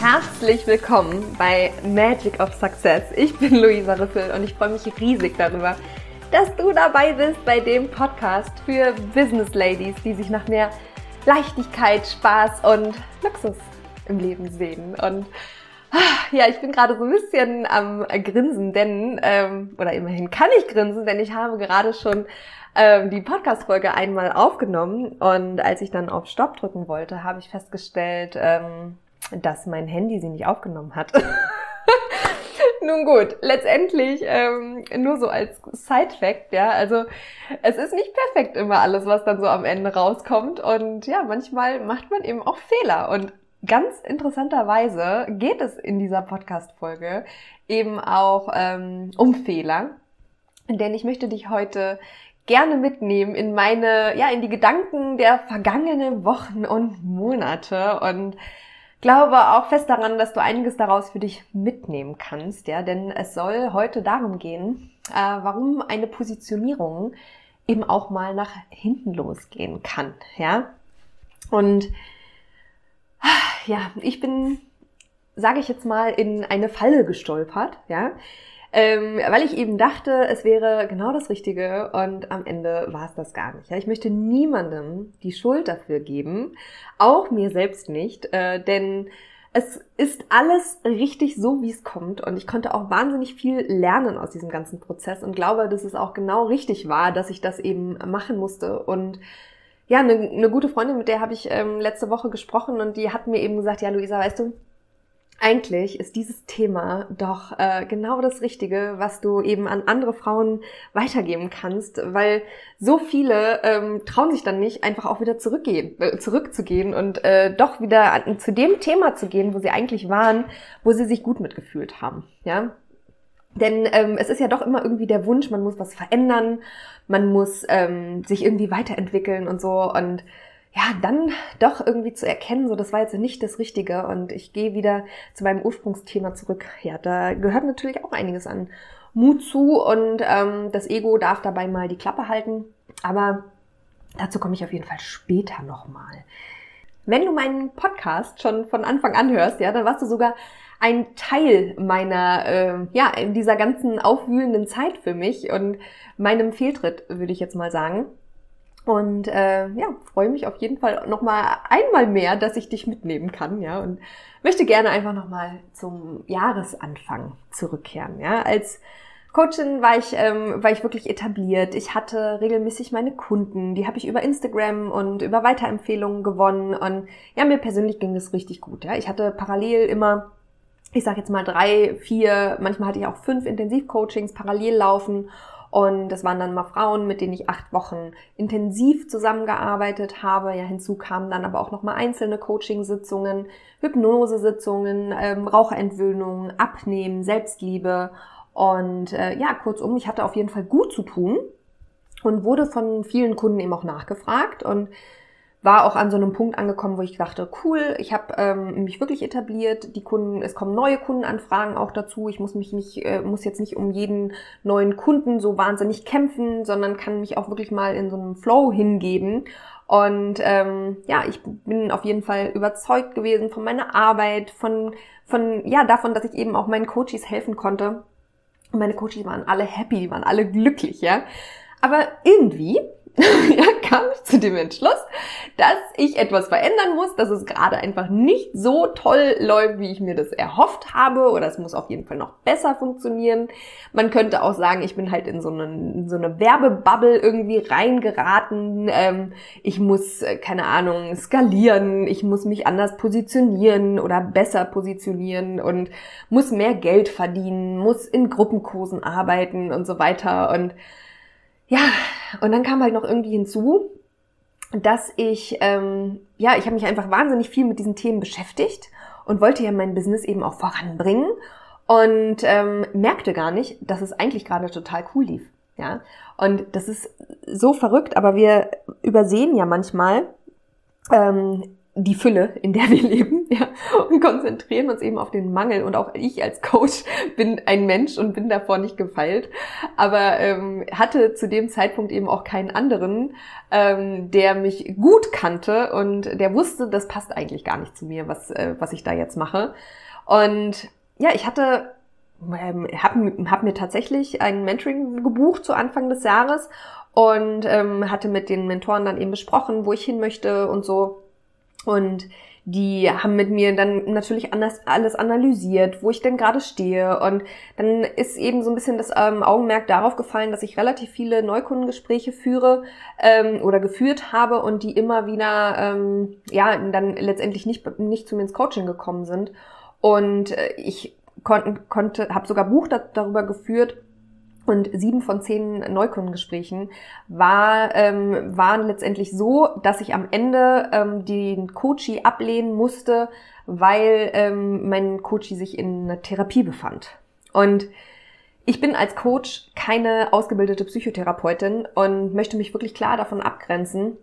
Herzlich willkommen bei Magic of Success. Ich bin Luisa Riffel und ich freue mich riesig darüber, dass du dabei bist bei dem Podcast für Business Ladies, die sich nach mehr Leichtigkeit, Spaß und Luxus im Leben sehen. Und ah, ja, ich bin gerade so ein bisschen am Grinsen, denn, ähm, oder immerhin kann ich grinsen, denn ich habe gerade schon ähm, die Podcast-Folge einmal aufgenommen und als ich dann auf Stopp drücken wollte, habe ich festgestellt, ähm, dass mein Handy sie nicht aufgenommen hat. Nun gut, letztendlich ähm, nur so als Side-Fact, ja, also es ist nicht perfekt immer alles, was dann so am Ende rauskommt und ja, manchmal macht man eben auch Fehler und ganz interessanterweise geht es in dieser Podcast-Folge eben auch ähm, um Fehler, denn ich möchte dich heute gerne mitnehmen in meine, ja, in die Gedanken der vergangenen Wochen und Monate und glaube auch fest daran, dass du einiges daraus für dich mitnehmen kannst, ja, denn es soll heute darum gehen, äh, warum eine Positionierung eben auch mal nach hinten losgehen kann, ja. Und ja, ich bin, sage ich jetzt mal, in eine Falle gestolpert, ja ähm, weil ich eben dachte, es wäre genau das Richtige und am Ende war es das gar nicht. Ja, ich möchte niemandem die Schuld dafür geben, auch mir selbst nicht, äh, denn es ist alles richtig so, wie es kommt und ich konnte auch wahnsinnig viel lernen aus diesem ganzen Prozess und glaube, dass es auch genau richtig war, dass ich das eben machen musste und ja, eine, eine gute Freundin, mit der habe ich ähm, letzte Woche gesprochen und die hat mir eben gesagt, ja, Luisa, weißt du, eigentlich ist dieses Thema doch äh, genau das Richtige, was du eben an andere Frauen weitergeben kannst, weil so viele ähm, trauen sich dann nicht, einfach auch wieder zurückgehen, äh, zurückzugehen und äh, doch wieder an, zu dem Thema zu gehen, wo sie eigentlich waren, wo sie sich gut mitgefühlt haben. Ja, denn ähm, es ist ja doch immer irgendwie der Wunsch, man muss was verändern, man muss ähm, sich irgendwie weiterentwickeln und so und ja, dann doch irgendwie zu erkennen, so das war jetzt nicht das Richtige und ich gehe wieder zu meinem Ursprungsthema zurück. Ja, da gehört natürlich auch einiges an Mut zu und ähm, das Ego darf dabei mal die Klappe halten, aber dazu komme ich auf jeden Fall später nochmal. Wenn du meinen Podcast schon von Anfang an hörst, ja, dann warst du sogar ein Teil meiner, äh, ja, in dieser ganzen aufwühlenden Zeit für mich und meinem Fehltritt, würde ich jetzt mal sagen. Und äh, ja, freue mich auf jeden Fall nochmal einmal mehr, dass ich dich mitnehmen kann, ja, und möchte gerne einfach nochmal zum Jahresanfang zurückkehren, ja. Als Coachin war ich, ähm, war ich wirklich etabliert. Ich hatte regelmäßig meine Kunden, die habe ich über Instagram und über Weiterempfehlungen gewonnen. Und ja, mir persönlich ging es richtig gut. Ja. Ich hatte parallel immer, ich sage jetzt mal drei, vier, manchmal hatte ich auch fünf Intensivcoachings parallel laufen und das waren dann mal Frauen, mit denen ich acht Wochen intensiv zusammengearbeitet habe. Ja, hinzu kamen dann aber auch nochmal einzelne Coaching-Sitzungen, Hypnosesitzungen, ähm, Raucherentwöhnung, Abnehmen, Selbstliebe. Und äh, ja, kurzum, ich hatte auf jeden Fall gut zu tun und wurde von vielen Kunden eben auch nachgefragt. Und war auch an so einem Punkt angekommen, wo ich dachte, cool, ich habe ähm, mich wirklich etabliert. Die Kunden, es kommen neue Kundenanfragen auch dazu. Ich muss mich nicht, äh, muss jetzt nicht um jeden neuen Kunden so wahnsinnig kämpfen, sondern kann mich auch wirklich mal in so einem Flow hingeben. Und ähm, ja, ich bin auf jeden Fall überzeugt gewesen von meiner Arbeit, von, von ja davon, dass ich eben auch meinen Coaches helfen konnte. Und meine Coaches waren alle happy, waren alle glücklich, ja. Aber irgendwie ja, kam ich zu dem Entschluss, dass ich etwas verändern muss, dass es gerade einfach nicht so toll läuft, wie ich mir das erhofft habe, oder es muss auf jeden Fall noch besser funktionieren. Man könnte auch sagen, ich bin halt in so eine, in so eine Werbebubble irgendwie reingeraten. Ähm, ich muss, äh, keine Ahnung, skalieren, ich muss mich anders positionieren oder besser positionieren und muss mehr Geld verdienen, muss in Gruppenkursen arbeiten und so weiter und ja, und dann kam halt noch irgendwie hinzu, dass ich, ähm, ja, ich habe mich einfach wahnsinnig viel mit diesen Themen beschäftigt und wollte ja mein Business eben auch voranbringen und ähm, merkte gar nicht, dass es eigentlich gerade total cool lief. Ja, und das ist so verrückt, aber wir übersehen ja manchmal, ähm, die Fülle, in der wir leben, ja, und konzentrieren uns eben auf den Mangel. Und auch ich als Coach bin ein Mensch und bin davor nicht gefeilt, aber ähm, hatte zu dem Zeitpunkt eben auch keinen anderen, ähm, der mich gut kannte und der wusste, das passt eigentlich gar nicht zu mir, was, äh, was ich da jetzt mache. Und ja, ich hatte ähm, habe hab mir tatsächlich ein Mentoring gebucht zu Anfang des Jahres und ähm, hatte mit den Mentoren dann eben besprochen, wo ich hin möchte und so. Und die haben mit mir dann natürlich anders alles analysiert, wo ich denn gerade stehe. Und dann ist eben so ein bisschen das ähm, Augenmerk darauf gefallen, dass ich relativ viele Neukundengespräche führe ähm, oder geführt habe und die immer wieder ähm, ja dann letztendlich nicht nicht zu mir ins Coaching gekommen sind. Und äh, ich konnte, konnte habe sogar Buch da, darüber geführt, und sieben von zehn Neukundengesprächen war, ähm, waren letztendlich so, dass ich am Ende ähm, den Coachie ablehnen musste, weil ähm, mein Coachie sich in einer Therapie befand. Und ich bin als Coach keine ausgebildete Psychotherapeutin und möchte mich wirklich klar davon abgrenzen,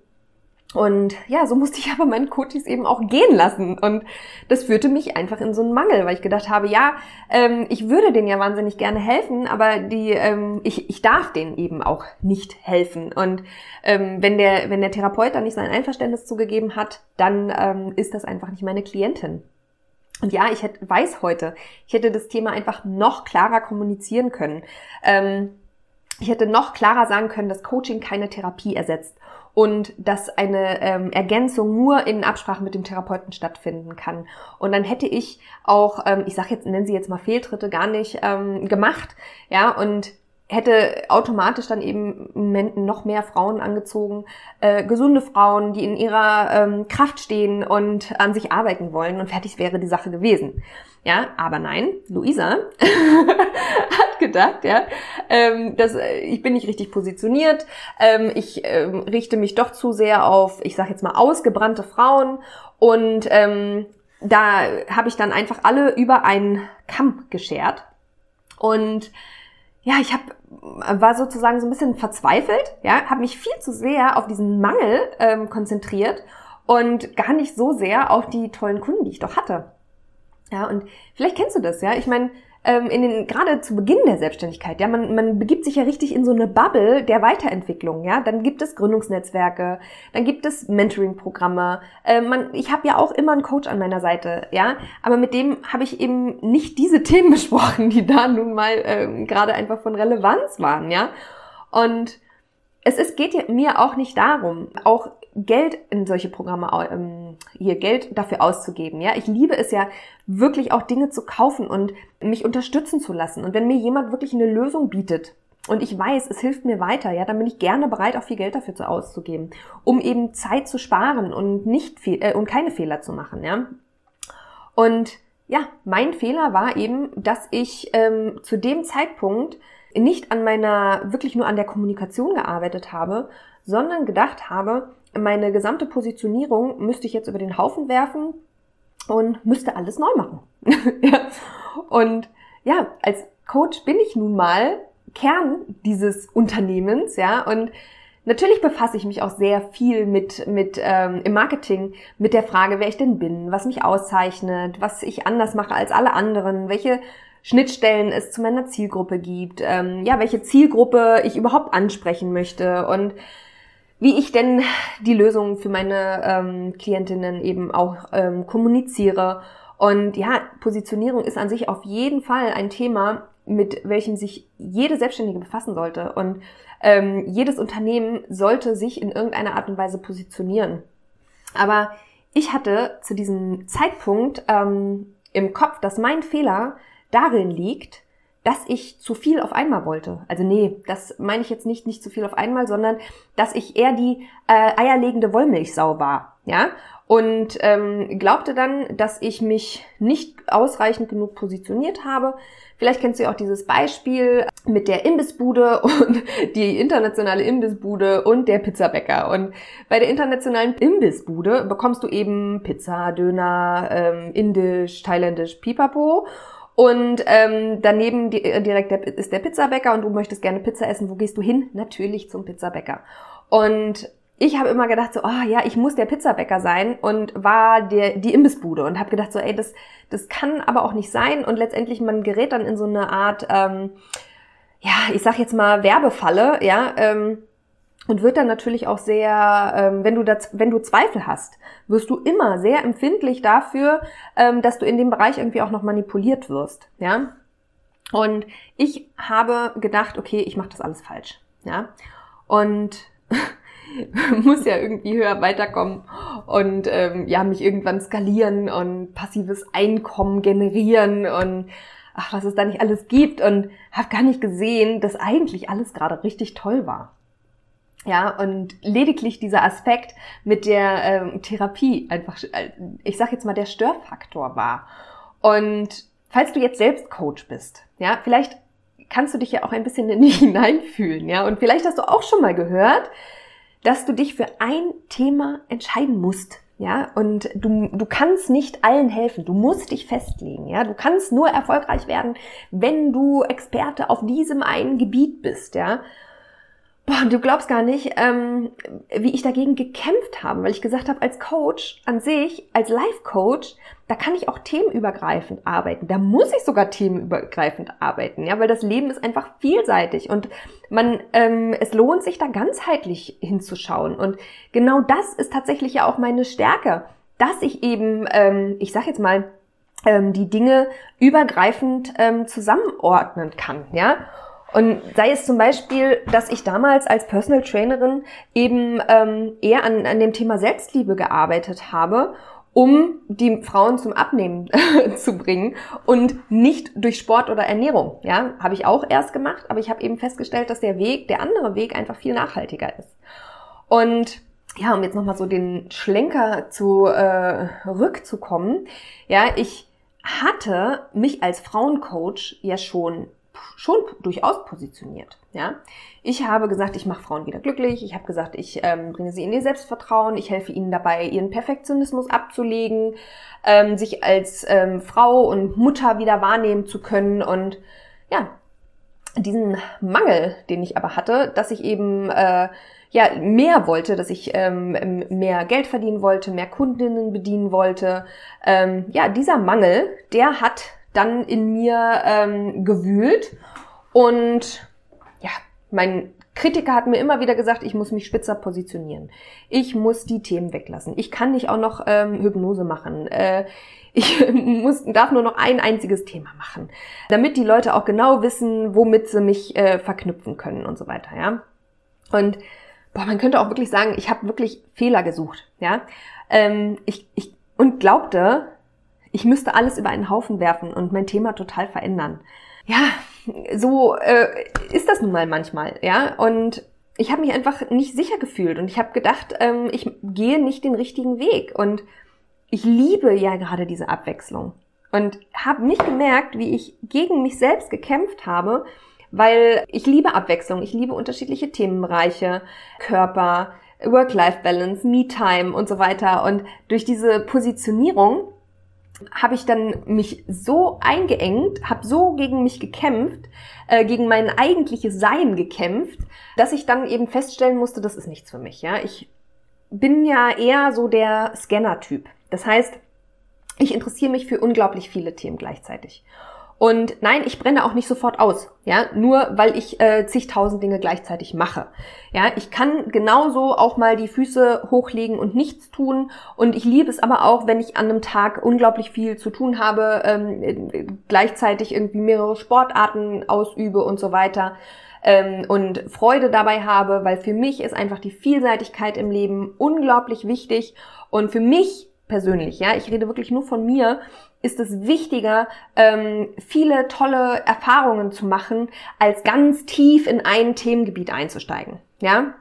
und ja, so musste ich aber meinen Coaches eben auch gehen lassen. Und das führte mich einfach in so einen Mangel, weil ich gedacht habe, ja, ähm, ich würde denen ja wahnsinnig gerne helfen, aber die, ähm, ich, ich darf denen eben auch nicht helfen. Und ähm, wenn, der, wenn der Therapeut dann nicht sein Einverständnis zugegeben hat, dann ähm, ist das einfach nicht meine Klientin. Und ja, ich hätte, weiß heute, ich hätte das Thema einfach noch klarer kommunizieren können. Ähm, ich hätte noch klarer sagen können, dass Coaching keine Therapie ersetzt und dass eine ähm, Ergänzung nur in Absprache mit dem Therapeuten stattfinden kann. Und dann hätte ich auch, ähm, ich sage jetzt, nennen Sie jetzt mal Fehltritte, gar nicht ähm, gemacht, ja, und hätte automatisch dann eben noch mehr Frauen angezogen, äh, gesunde Frauen, die in ihrer ähm, Kraft stehen und an sich arbeiten wollen und fertig wäre die Sache gewesen. Ja, aber nein, Luisa gedacht, ja, ähm, dass äh, ich bin nicht richtig positioniert, ähm, ich ähm, richte mich doch zu sehr auf, ich sage jetzt mal ausgebrannte Frauen und ähm, da habe ich dann einfach alle über einen Kamm geschert und ja, ich hab, war sozusagen so ein bisschen verzweifelt, ja, habe mich viel zu sehr auf diesen Mangel ähm, konzentriert und gar nicht so sehr auf die tollen Kunden, die ich doch hatte. Ja, und vielleicht kennst du das, ja. Ich meine, ähm, in den, gerade zu Beginn der Selbstständigkeit, ja, man, man begibt sich ja richtig in so eine Bubble der Weiterentwicklung, ja. Dann gibt es Gründungsnetzwerke, dann gibt es Mentoring-Programme. Äh, man, ich habe ja auch immer einen Coach an meiner Seite, ja. Aber mit dem habe ich eben nicht diese Themen besprochen, die da nun mal ähm, gerade einfach von Relevanz waren, ja. Und es ist, geht mir auch nicht darum, auch Geld in solche Programme, ähm, hier Geld dafür auszugeben. Ja, ich liebe es ja wirklich auch Dinge zu kaufen und mich unterstützen zu lassen. Und wenn mir jemand wirklich eine Lösung bietet und ich weiß, es hilft mir weiter, ja, dann bin ich gerne bereit, auch viel Geld dafür zu auszugeben, um eben Zeit zu sparen und nicht viel äh, und keine Fehler zu machen. Ja, und ja, mein Fehler war eben, dass ich ähm, zu dem Zeitpunkt nicht an meiner, wirklich nur an der Kommunikation gearbeitet habe, sondern gedacht habe, meine gesamte Positionierung müsste ich jetzt über den Haufen werfen und müsste alles neu machen. ja. Und ja, als Coach bin ich nun mal Kern dieses Unternehmens, ja, und Natürlich befasse ich mich auch sehr viel mit, mit ähm, im Marketing mit der Frage, wer ich denn bin, was mich auszeichnet, was ich anders mache als alle anderen, welche Schnittstellen es zu meiner Zielgruppe gibt, ähm, ja, welche Zielgruppe ich überhaupt ansprechen möchte und wie ich denn die Lösungen für meine ähm, Klientinnen eben auch ähm, kommuniziere. Und ja, Positionierung ist an sich auf jeden Fall ein Thema, mit welchem sich jede Selbstständige befassen sollte. Und ähm, jedes Unternehmen sollte sich in irgendeiner Art und Weise positionieren. Aber ich hatte zu diesem Zeitpunkt ähm, im Kopf, dass mein Fehler darin liegt, dass ich zu viel auf einmal wollte. Also nee, das meine ich jetzt nicht, nicht zu viel auf einmal, sondern dass ich eher die äh, eierlegende Wollmilchsau war. Ja, und ähm, glaubte dann, dass ich mich nicht ausreichend genug positioniert habe. Vielleicht kennst du ja auch dieses Beispiel mit der Imbissbude und die internationale Imbissbude und der Pizzabäcker. Und bei der internationalen Imbissbude bekommst du eben Pizza, Döner, ähm, Indisch, Thailändisch, Pipapo. Und ähm, daneben die, äh, direkt der, ist der Pizzabäcker und du möchtest gerne Pizza essen. Wo gehst du hin? Natürlich zum Pizzabäcker. Und ich habe immer gedacht so, oh ja, ich muss der Pizzabäcker sein und war der, die Imbissbude und habe gedacht so, ey, das, das kann aber auch nicht sein und letztendlich man gerät dann in so eine Art, ähm, ja, ich sag jetzt mal Werbefalle, ja, ähm, und wird dann natürlich auch sehr, ähm, wenn du das, wenn du Zweifel hast, wirst du immer sehr empfindlich dafür, ähm, dass du in dem Bereich irgendwie auch noch manipuliert wirst, ja. Und ich habe gedacht, okay, ich mache das alles falsch, ja. Und muss ja irgendwie höher weiterkommen und ähm, ja, mich irgendwann skalieren und passives Einkommen generieren und ach, was es da nicht alles gibt und habe gar nicht gesehen, dass eigentlich alles gerade richtig toll war. Ja, und lediglich dieser Aspekt mit der ähm, Therapie einfach, äh, ich sag jetzt mal, der Störfaktor war. Und falls du jetzt selbst Coach bist, ja, vielleicht kannst du dich ja auch ein bisschen in dich hineinfühlen, ja, und vielleicht hast du auch schon mal gehört, dass du dich für ein Thema entscheiden musst. Ja, und du, du kannst nicht allen helfen. Du musst dich festlegen. Ja, du kannst nur erfolgreich werden, wenn du Experte auf diesem einen Gebiet bist. Ja, Boah, du glaubst gar nicht, ähm, wie ich dagegen gekämpft habe, weil ich gesagt habe, als Coach an sich, als Life-Coach, da kann ich auch themenübergreifend arbeiten. Da muss ich sogar themenübergreifend arbeiten, ja, weil das Leben ist einfach vielseitig und man, ähm, es lohnt sich da ganzheitlich hinzuschauen. Und genau das ist tatsächlich ja auch meine Stärke, dass ich eben, ähm, ich sag jetzt mal, ähm, die Dinge übergreifend ähm, zusammenordnen kann, ja. Und sei es zum Beispiel, dass ich damals als Personal Trainerin eben ähm, eher an, an dem Thema Selbstliebe gearbeitet habe, um die Frauen zum Abnehmen zu bringen und nicht durch Sport oder Ernährung. Ja, habe ich auch erst gemacht, aber ich habe eben festgestellt, dass der Weg, der andere Weg einfach viel nachhaltiger ist. Und ja, um jetzt nochmal so den Schlenker zu äh, rückzukommen, ja, ich hatte mich als Frauencoach ja schon schon durchaus positioniert. Ja, ich habe gesagt, ich mache Frauen wieder glücklich. Ich habe gesagt, ich ähm, bringe sie in ihr Selbstvertrauen. Ich helfe ihnen dabei, ihren Perfektionismus abzulegen, ähm, sich als ähm, Frau und Mutter wieder wahrnehmen zu können und ja, diesen Mangel, den ich aber hatte, dass ich eben äh, ja mehr wollte, dass ich ähm, mehr Geld verdienen wollte, mehr Kundinnen bedienen wollte. Ähm, ja, dieser Mangel, der hat dann in mir ähm, gewühlt. Und ja, mein Kritiker hat mir immer wieder gesagt, ich muss mich spitzer positionieren. Ich muss die Themen weglassen. Ich kann nicht auch noch ähm, Hypnose machen. Äh, ich muss, darf nur noch ein einziges Thema machen, damit die Leute auch genau wissen, womit sie mich äh, verknüpfen können und so weiter. Ja. Und boah, man könnte auch wirklich sagen, ich habe wirklich Fehler gesucht. Ja. Ähm, ich, ich und glaubte, ich müsste alles über einen Haufen werfen und mein Thema total verändern. Ja, so äh, ist das nun mal manchmal, ja. Und ich habe mich einfach nicht sicher gefühlt und ich habe gedacht, ähm, ich gehe nicht den richtigen Weg. Und ich liebe ja gerade diese Abwechslung und habe nicht gemerkt, wie ich gegen mich selbst gekämpft habe, weil ich liebe Abwechslung, ich liebe unterschiedliche Themenbereiche, Körper, Work-Life-Balance, Me-Time und so weiter. Und durch diese Positionierung habe ich dann mich so eingeengt, habe so gegen mich gekämpft, äh, gegen mein eigentliches Sein gekämpft, dass ich dann eben feststellen musste, das ist nichts für mich. Ja, ich bin ja eher so der Scanner-Typ. Das heißt, ich interessiere mich für unglaublich viele Themen gleichzeitig. Und nein, ich brenne auch nicht sofort aus, ja, nur weil ich äh, zigtausend Dinge gleichzeitig mache. Ja, ich kann genauso auch mal die Füße hochlegen und nichts tun. Und ich liebe es aber auch, wenn ich an einem Tag unglaublich viel zu tun habe, ähm, gleichzeitig irgendwie mehrere Sportarten ausübe und so weiter ähm, und Freude dabei habe, weil für mich ist einfach die Vielseitigkeit im Leben unglaublich wichtig und für mich persönlich, ja, ich rede wirklich nur von mir, ist es wichtiger, ähm, viele tolle Erfahrungen zu machen, als ganz tief in ein Themengebiet einzusteigen. Ja,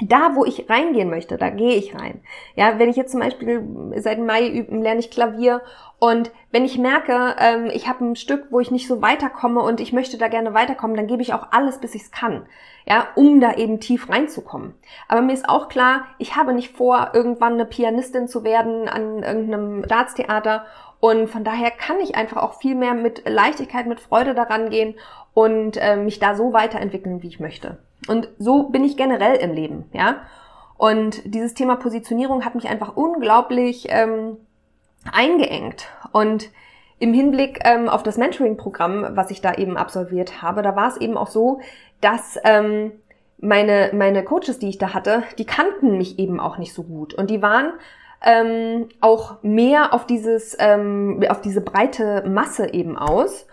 da, wo ich reingehen möchte, da gehe ich rein. Ja, wenn ich jetzt zum Beispiel seit Mai üben, lerne ich Klavier und wenn ich merke, ähm, ich habe ein Stück, wo ich nicht so weiterkomme und ich möchte da gerne weiterkommen, dann gebe ich auch alles, bis ich es kann. Ja, um da eben tief reinzukommen. Aber mir ist auch klar, ich habe nicht vor, irgendwann eine Pianistin zu werden an irgendeinem Staatstheater und von daher kann ich einfach auch viel mehr mit Leichtigkeit, mit Freude daran gehen und äh, mich da so weiterentwickeln, wie ich möchte. Und so bin ich generell im Leben, ja. Und dieses Thema Positionierung hat mich einfach unglaublich ähm, eingeengt. Und im Hinblick ähm, auf das Mentoring-Programm, was ich da eben absolviert habe, da war es eben auch so, dass ähm, meine, meine Coaches, die ich da hatte, die kannten mich eben auch nicht so gut. Und die waren ähm, auch mehr auf dieses, ähm, auf diese breite Masse eben aus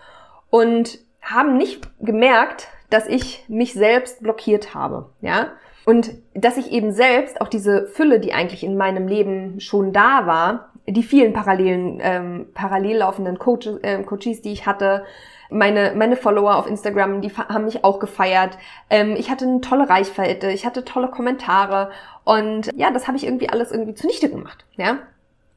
und haben nicht gemerkt, dass ich mich selbst blockiert habe, ja. Und dass ich eben selbst auch diese Fülle, die eigentlich in meinem Leben schon da war, die vielen parallelen, ähm, parallel laufenden Coaches, äh, Coaches, die ich hatte, meine, meine Follower auf Instagram, die haben mich auch gefeiert. Ähm, ich hatte eine tolle Reichweite, ich hatte tolle Kommentare und ja, das habe ich irgendwie alles irgendwie zunichte gemacht, ja.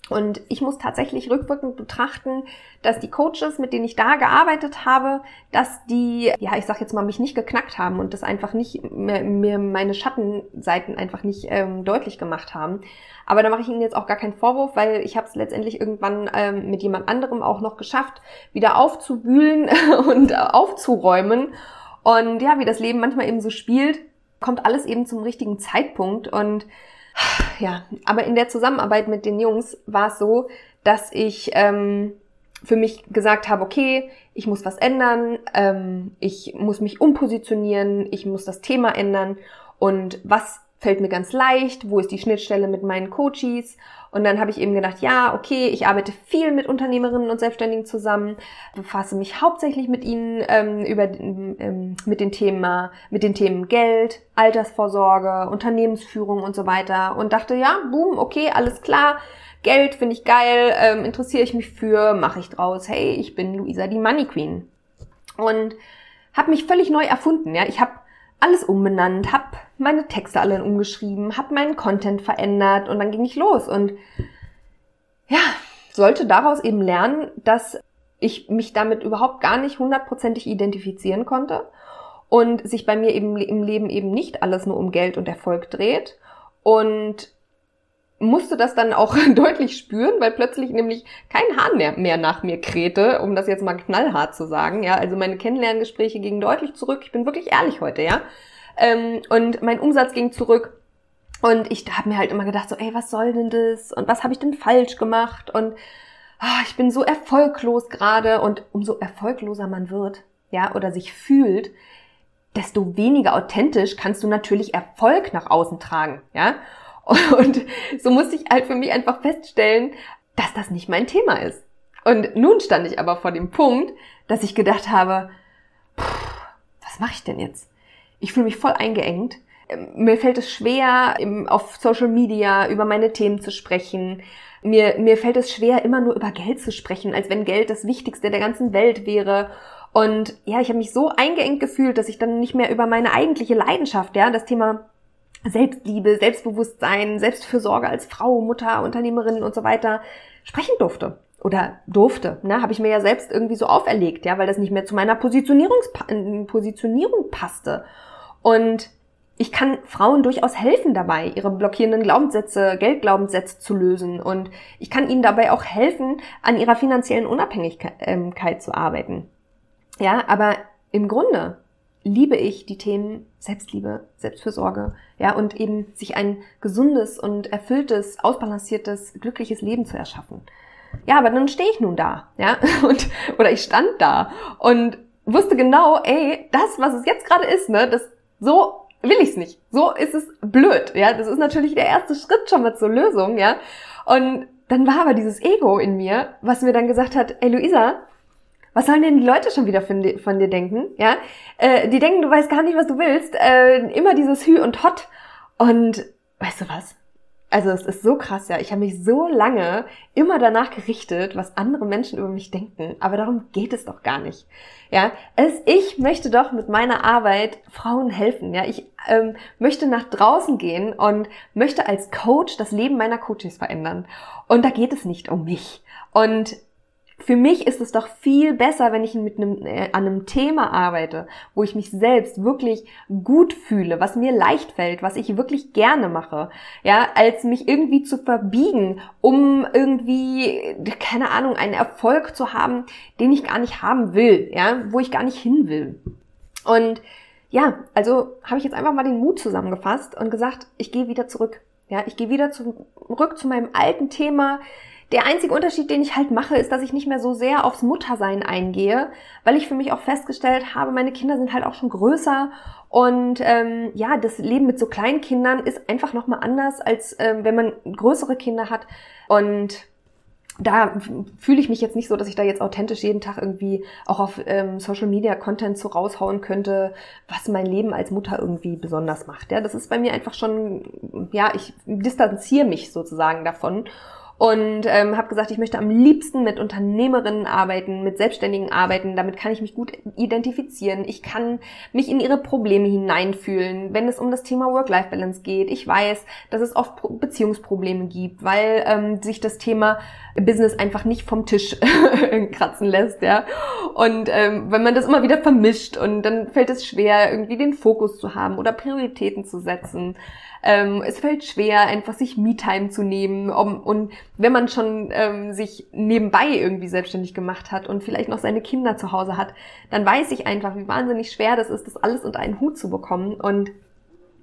Und ich muss tatsächlich rückwirkend betrachten, dass die Coaches, mit denen ich da gearbeitet habe, dass die, ja, ich sag jetzt mal, mich nicht geknackt haben und das einfach nicht mir, meine Schattenseiten einfach nicht ähm, deutlich gemacht haben. Aber da mache ich ihnen jetzt auch gar keinen Vorwurf, weil ich habe es letztendlich irgendwann ähm, mit jemand anderem auch noch geschafft, wieder aufzuwühlen und aufzuräumen. Und ja, wie das Leben manchmal eben so spielt, kommt alles eben zum richtigen Zeitpunkt und ja, aber in der Zusammenarbeit mit den Jungs war es so, dass ich ähm, für mich gesagt habe, okay, ich muss was ändern, ähm, ich muss mich umpositionieren, ich muss das Thema ändern. Und was fällt mir ganz leicht, wo ist die Schnittstelle mit meinen Coaches und dann habe ich eben gedacht, ja, okay, ich arbeite viel mit Unternehmerinnen und Selbstständigen zusammen, befasse mich hauptsächlich mit ihnen ähm, über ähm, mit den Themen mit den Themen Geld, Altersvorsorge, Unternehmensführung und so weiter und dachte, ja, boom, okay, alles klar. Geld finde ich geil, ähm, interessiere ich mich für, mache ich draus. Hey, ich bin Luisa, die Money Queen. Und habe mich völlig neu erfunden. Ja, ich habe alles umbenannt, habe meine Texte alle umgeschrieben, habe meinen Content verändert und dann ging ich los und ja, sollte daraus eben lernen, dass ich mich damit überhaupt gar nicht hundertprozentig identifizieren konnte und sich bei mir eben im Leben eben nicht alles nur um Geld und Erfolg dreht und musste das dann auch deutlich spüren, weil plötzlich nämlich kein Hahn mehr, mehr nach mir krähte, um das jetzt mal knallhart zu sagen. Ja, also meine Kennenlerngespräche gingen deutlich zurück. Ich bin wirklich ehrlich heute, ja. Ähm, und mein Umsatz ging zurück. Und ich habe mir halt immer gedacht, so, ey, was soll denn das? Und was habe ich denn falsch gemacht? Und oh, ich bin so erfolglos gerade. Und umso erfolgloser man wird, ja, oder sich fühlt, desto weniger authentisch kannst du natürlich Erfolg nach außen tragen, ja. Und so musste ich halt für mich einfach feststellen, dass das nicht mein Thema ist. Und nun stand ich aber vor dem Punkt, dass ich gedacht habe, pff, was mache ich denn jetzt? Ich fühle mich voll eingeengt. Ähm, mir fällt es schwer, auf Social Media über meine Themen zu sprechen. Mir, mir fällt es schwer, immer nur über Geld zu sprechen, als wenn Geld das Wichtigste der ganzen Welt wäre. Und ja, ich habe mich so eingeengt gefühlt, dass ich dann nicht mehr über meine eigentliche Leidenschaft, ja, das Thema Selbstliebe, Selbstbewusstsein, Selbstfürsorge als Frau, Mutter, Unternehmerin und so weiter sprechen durfte. Oder durfte, ne, habe ich mir ja selbst irgendwie so auferlegt, ja, weil das nicht mehr zu meiner Positionierungs Positionierung passte. Und ich kann Frauen durchaus helfen dabei, ihre blockierenden Glaubenssätze, Geldglaubenssätze zu lösen. Und ich kann ihnen dabei auch helfen, an ihrer finanziellen Unabhängigkeit zu arbeiten. Ja, aber im Grunde liebe ich die Themen Selbstliebe, Selbstfürsorge, ja, und eben sich ein gesundes und erfülltes, ausbalanciertes, glückliches Leben zu erschaffen. Ja, aber dann stehe ich nun da, ja, und, oder ich stand da und wusste genau, ey, das, was es jetzt gerade ist, ne, das, so will ich's nicht. So ist es blöd, ja. Das ist natürlich der erste Schritt schon mal zur Lösung, ja. Und dann war aber dieses Ego in mir, was mir dann gesagt hat, ey Luisa, was sollen denn die Leute schon wieder von dir, von dir denken? Ja, äh, die denken, du weißt gar nicht, was du willst. Äh, immer dieses Hü und Hot. Und weißt du was? Also es ist so krass, ja. Ich habe mich so lange immer danach gerichtet, was andere Menschen über mich denken. Aber darum geht es doch gar nicht. Ja, es, ich möchte doch mit meiner Arbeit Frauen helfen. Ja, ich ähm, möchte nach draußen gehen und möchte als Coach das Leben meiner Coaches verändern. Und da geht es nicht um mich. Und für mich ist es doch viel besser, wenn ich mit einem, äh, an einem Thema arbeite, wo ich mich selbst wirklich gut fühle, was mir leicht fällt, was ich wirklich gerne mache, ja, als mich irgendwie zu verbiegen, um irgendwie, keine Ahnung, einen Erfolg zu haben, den ich gar nicht haben will, ja, wo ich gar nicht hin will. Und ja, also habe ich jetzt einfach mal den Mut zusammengefasst und gesagt, ich gehe wieder zurück. Ja, ich gehe wieder zurück zu meinem alten Thema. Der einzige Unterschied, den ich halt mache, ist, dass ich nicht mehr so sehr aufs Muttersein eingehe, weil ich für mich auch festgestellt habe, meine Kinder sind halt auch schon größer und ähm, ja, das Leben mit so kleinen Kindern ist einfach nochmal anders, als ähm, wenn man größere Kinder hat. Und da fühle ich mich jetzt nicht so, dass ich da jetzt authentisch jeden Tag irgendwie auch auf ähm, Social Media Content so raushauen könnte, was mein Leben als Mutter irgendwie besonders macht. Ja, das ist bei mir einfach schon, ja, ich distanziere mich sozusagen davon und ähm, habe gesagt, ich möchte am liebsten mit Unternehmerinnen arbeiten, mit Selbstständigen arbeiten. Damit kann ich mich gut identifizieren. Ich kann mich in ihre Probleme hineinfühlen, wenn es um das Thema Work-Life-Balance geht. Ich weiß, dass es oft Beziehungsprobleme gibt, weil ähm, sich das Thema Business einfach nicht vom Tisch kratzen lässt, ja. Und ähm, wenn man das immer wieder vermischt und dann fällt es schwer, irgendwie den Fokus zu haben oder Prioritäten zu setzen. Ähm, es fällt schwer, einfach sich Me-Time zu nehmen. Um, und wenn man schon ähm, sich nebenbei irgendwie selbstständig gemacht hat und vielleicht noch seine Kinder zu Hause hat, dann weiß ich einfach, wie wahnsinnig schwer das ist, das alles unter einen Hut zu bekommen. Und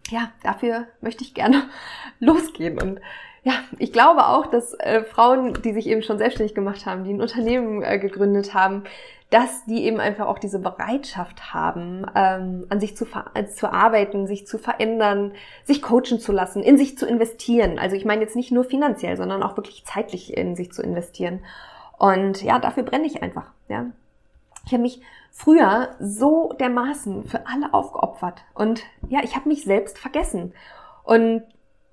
ja, dafür möchte ich gerne losgehen. Und ja, ich glaube auch, dass äh, Frauen, die sich eben schon selbstständig gemacht haben, die ein Unternehmen äh, gegründet haben, dass die eben einfach auch diese Bereitschaft haben, ähm, an sich zu, äh, zu arbeiten, sich zu verändern, sich coachen zu lassen, in sich zu investieren. Also ich meine jetzt nicht nur finanziell, sondern auch wirklich zeitlich in sich zu investieren. Und ja, dafür brenne ich einfach. Ja, ich habe mich früher so dermaßen für alle aufgeopfert und ja, ich habe mich selbst vergessen. Und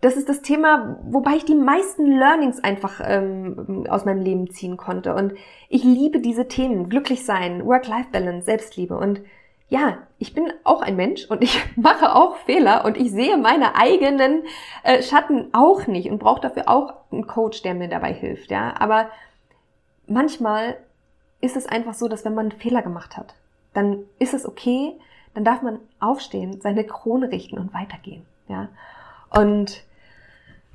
das ist das Thema, wobei ich die meisten Learnings einfach ähm, aus meinem Leben ziehen konnte. Und ich liebe diese Themen. Glücklich sein, Work-Life-Balance, Selbstliebe. Und ja, ich bin auch ein Mensch und ich mache auch Fehler und ich sehe meine eigenen äh, Schatten auch nicht und brauche dafür auch einen Coach, der mir dabei hilft. Ja, aber manchmal ist es einfach so, dass wenn man einen Fehler gemacht hat, dann ist es okay, dann darf man aufstehen, seine Krone richten und weitergehen. Ja, und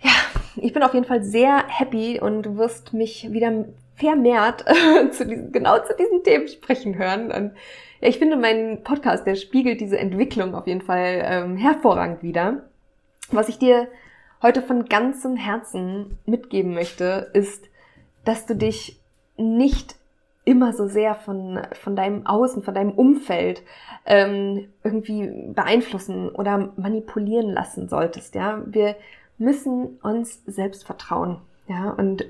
ja, ich bin auf jeden Fall sehr happy und du wirst mich wieder vermehrt zu diesen, genau zu diesen Themen sprechen hören. Und ja, ich finde, mein Podcast, der spiegelt diese Entwicklung auf jeden Fall ähm, hervorragend wieder. Was ich dir heute von ganzem Herzen mitgeben möchte, ist, dass du dich nicht immer so sehr von, von deinem Außen, von deinem Umfeld ähm, irgendwie beeinflussen oder manipulieren lassen solltest. Ja, wir müssen uns selbst vertrauen. Ja, und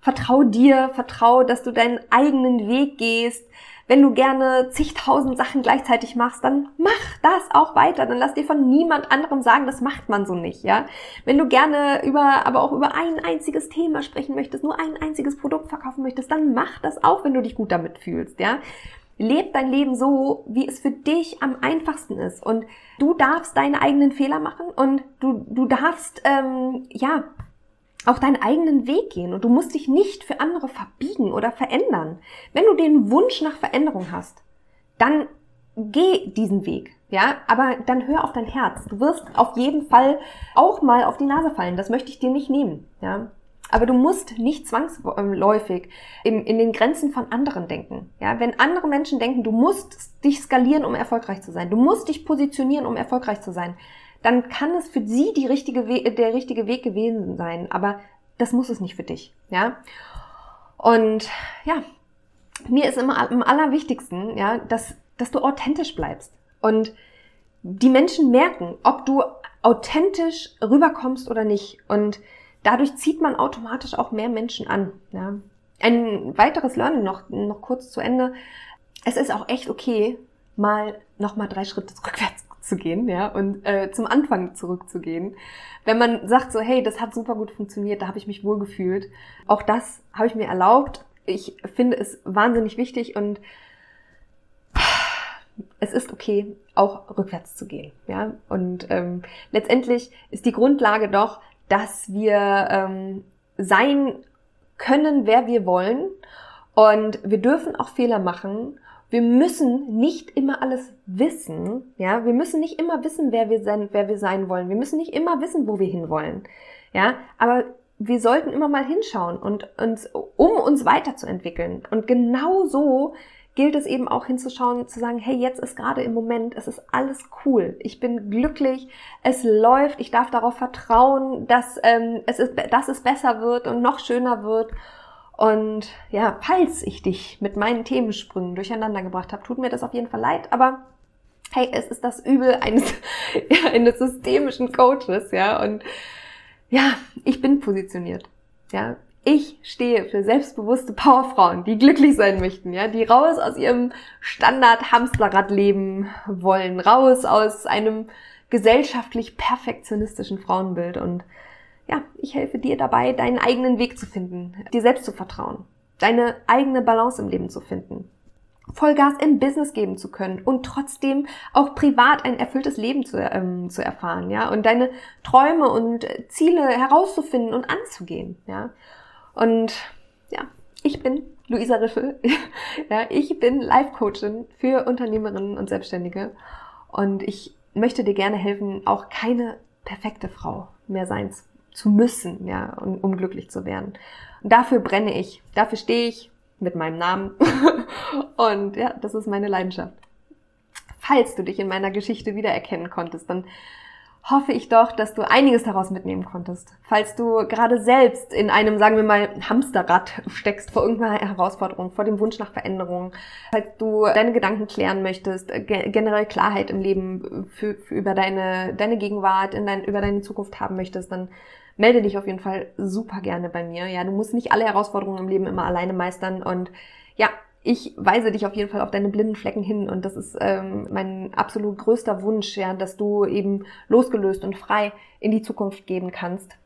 vertrau dir, vertrau, dass du deinen eigenen Weg gehst. Wenn du gerne zigtausend Sachen gleichzeitig machst, dann mach das auch weiter. Dann lass dir von niemand anderem sagen, das macht man so nicht, ja. Wenn du gerne über, aber auch über ein einziges Thema sprechen möchtest, nur ein einziges Produkt verkaufen möchtest, dann mach das auch, wenn du dich gut damit fühlst, ja. Leb dein Leben so, wie es für dich am einfachsten ist. Und du darfst deine eigenen Fehler machen und du, du darfst, ähm, ja, auch deinen eigenen Weg gehen und du musst dich nicht für andere verbiegen oder verändern. Wenn du den Wunsch nach Veränderung hast, dann geh diesen Weg, ja, aber dann hör auf dein Herz. Du wirst auf jeden Fall auch mal auf die Nase fallen. Das möchte ich dir nicht nehmen, ja. Aber du musst nicht zwangsläufig in, in den Grenzen von anderen denken. Ja, wenn andere Menschen denken, du musst dich skalieren, um erfolgreich zu sein, du musst dich positionieren, um erfolgreich zu sein, dann kann es für sie die richtige We der richtige Weg gewesen sein. Aber das muss es nicht für dich. Ja. Und ja, mir ist immer am allerwichtigsten, ja, dass, dass du authentisch bleibst. Und die Menschen merken, ob du authentisch rüberkommst oder nicht. Und dadurch zieht man automatisch auch mehr Menschen an. Ja. Ein weiteres Learning noch, noch kurz zu Ende. Es ist auch echt okay, mal nochmal drei Schritte rückwärts zu gehen, ja, und äh, zum Anfang zurückzugehen. Wenn man sagt so, hey, das hat super gut funktioniert, da habe ich mich wohl gefühlt. Auch das habe ich mir erlaubt. Ich finde es wahnsinnig wichtig und es ist okay, auch rückwärts zu gehen, ja. Und ähm, letztendlich ist die Grundlage doch, dass wir ähm, sein können, wer wir wollen. Und wir dürfen auch Fehler machen. Wir müssen nicht immer alles wissen. Ja, wir müssen nicht immer wissen, wer wir sein, wer wir sein wollen. Wir müssen nicht immer wissen, wo wir hinwollen. Ja, aber wir sollten immer mal hinschauen und uns, um uns weiterzuentwickeln. Und genau so gilt es eben auch hinzuschauen, zu sagen, hey, jetzt ist gerade im Moment, es ist alles cool. Ich bin glücklich, es läuft, ich darf darauf vertrauen, dass, ähm, es, ist, dass es besser wird und noch schöner wird. Und ja, falls ich dich mit meinen Themensprüngen durcheinander gebracht habe, tut mir das auf jeden Fall leid, aber hey, es ist das Übel eines, ja, eines systemischen Coaches, ja, und ja, ich bin positioniert, ja. Ich stehe für selbstbewusste Powerfrauen, die glücklich sein möchten, ja, die raus aus ihrem Standard-Hamsterrad leben wollen, raus aus einem gesellschaftlich perfektionistischen Frauenbild und ja, ich helfe dir dabei, deinen eigenen Weg zu finden, dir selbst zu vertrauen, deine eigene Balance im Leben zu finden. Vollgas im Business geben zu können und trotzdem auch privat ein erfülltes Leben zu, ähm, zu erfahren, ja, und deine Träume und Ziele herauszufinden und anzugehen, ja. Und ja, ich bin Luisa Riffel, ja, ich bin Life-Coachin für Unternehmerinnen und Selbstständige und ich möchte dir gerne helfen, auch keine perfekte Frau mehr sein zu müssen, ja, um, um glücklich zu werden. Und dafür brenne ich, dafür stehe ich mit meinem Namen. und ja, das ist meine Leidenschaft. Falls du dich in meiner Geschichte wiedererkennen konntest, dann hoffe ich doch, dass du einiges daraus mitnehmen konntest. Falls du gerade selbst in einem, sagen wir mal, Hamsterrad steckst vor irgendeiner Herausforderung, vor dem Wunsch nach Veränderung, falls du deine Gedanken klären möchtest, generell Klarheit im Leben für, für über deine, deine Gegenwart, in dein, über deine Zukunft haben möchtest, dann melde dich auf jeden Fall super gerne bei mir. Ja, du musst nicht alle Herausforderungen im Leben immer alleine meistern und ja, ich weise dich auf jeden Fall auf deine blinden Flecken hin und das ist ähm, mein absolut größter Wunsch, ja, dass du eben losgelöst und frei in die Zukunft gehen kannst.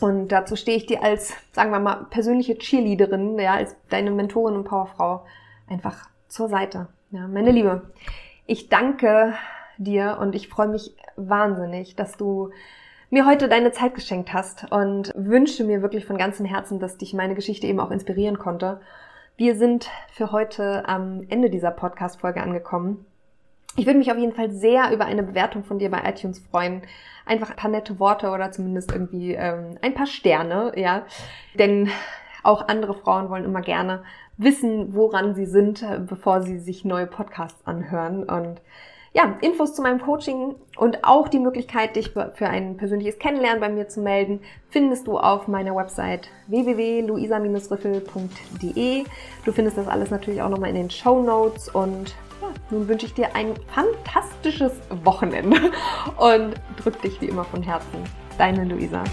Und dazu stehe ich dir als, sagen wir mal, persönliche Cheerleaderin, ja, als deine Mentorin und Powerfrau einfach zur Seite. Ja, meine Liebe, ich danke dir und ich freue mich wahnsinnig, dass du mir heute deine Zeit geschenkt hast und wünsche mir wirklich von ganzem Herzen, dass dich meine Geschichte eben auch inspirieren konnte. Wir sind für heute am Ende dieser Podcast-Folge angekommen. Ich würde mich auf jeden Fall sehr über eine Bewertung von dir bei iTunes freuen. Einfach ein paar nette Worte oder zumindest irgendwie ähm, ein paar Sterne, ja. Denn auch andere Frauen wollen immer gerne wissen, woran sie sind, bevor sie sich neue Podcasts anhören. Und ja, Infos zu meinem Coaching und auch die Möglichkeit, dich für ein persönliches Kennenlernen bei mir zu melden, findest du auf meiner Website www.luisa-riffel.de. Du findest das alles natürlich auch nochmal in den Show Notes und ja, nun wünsche ich dir ein fantastisches Wochenende und drück dich wie immer von Herzen. Deine Luisa.